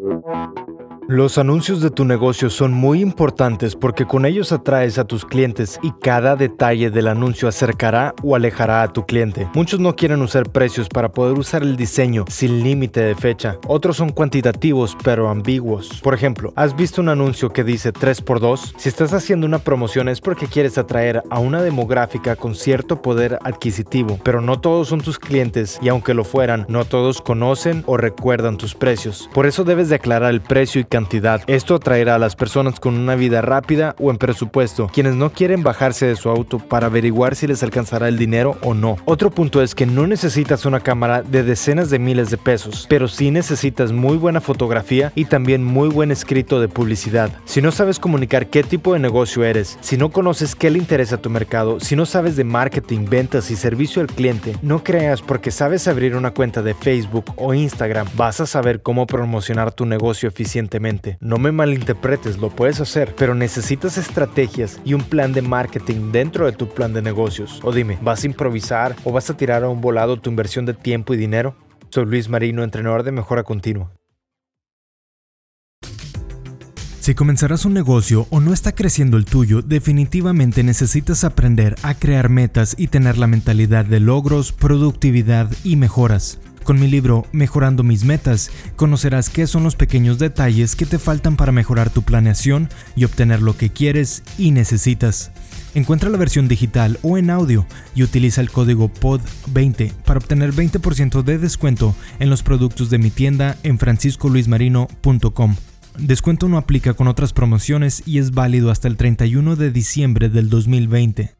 Thank you. Los anuncios de tu negocio son muy importantes porque con ellos atraes a tus clientes y cada detalle del anuncio acercará o alejará a tu cliente. Muchos no quieren usar precios para poder usar el diseño sin límite de fecha. Otros son cuantitativos pero ambiguos. Por ejemplo, ¿has visto un anuncio que dice 3x2? Si estás haciendo una promoción es porque quieres atraer a una demográfica con cierto poder adquisitivo, pero no todos son tus clientes y aunque lo fueran, no todos conocen o recuerdan tus precios. Por eso debes de aclarar el precio y esto atraerá a las personas con una vida rápida o en presupuesto, quienes no quieren bajarse de su auto para averiguar si les alcanzará el dinero o no. Otro punto es que no necesitas una cámara de decenas de miles de pesos, pero sí necesitas muy buena fotografía y también muy buen escrito de publicidad. Si no sabes comunicar qué tipo de negocio eres, si no conoces qué le interesa a tu mercado, si no sabes de marketing, ventas y servicio al cliente, no creas porque sabes abrir una cuenta de Facebook o Instagram, vas a saber cómo promocionar tu negocio eficientemente. No me malinterpretes, lo puedes hacer, pero necesitas estrategias y un plan de marketing dentro de tu plan de negocios. O dime, ¿vas a improvisar o vas a tirar a un volado tu inversión de tiempo y dinero? Soy Luis Marino, entrenador de Mejora Continua. Si comenzarás un negocio o no está creciendo el tuyo, definitivamente necesitas aprender a crear metas y tener la mentalidad de logros, productividad y mejoras. Con mi libro Mejorando mis metas, conocerás qué son los pequeños detalles que te faltan para mejorar tu planeación y obtener lo que quieres y necesitas. Encuentra la versión digital o en audio y utiliza el código POD20 para obtener 20% de descuento en los productos de mi tienda en franciscoluismarino.com. Descuento no aplica con otras promociones y es válido hasta el 31 de diciembre del 2020.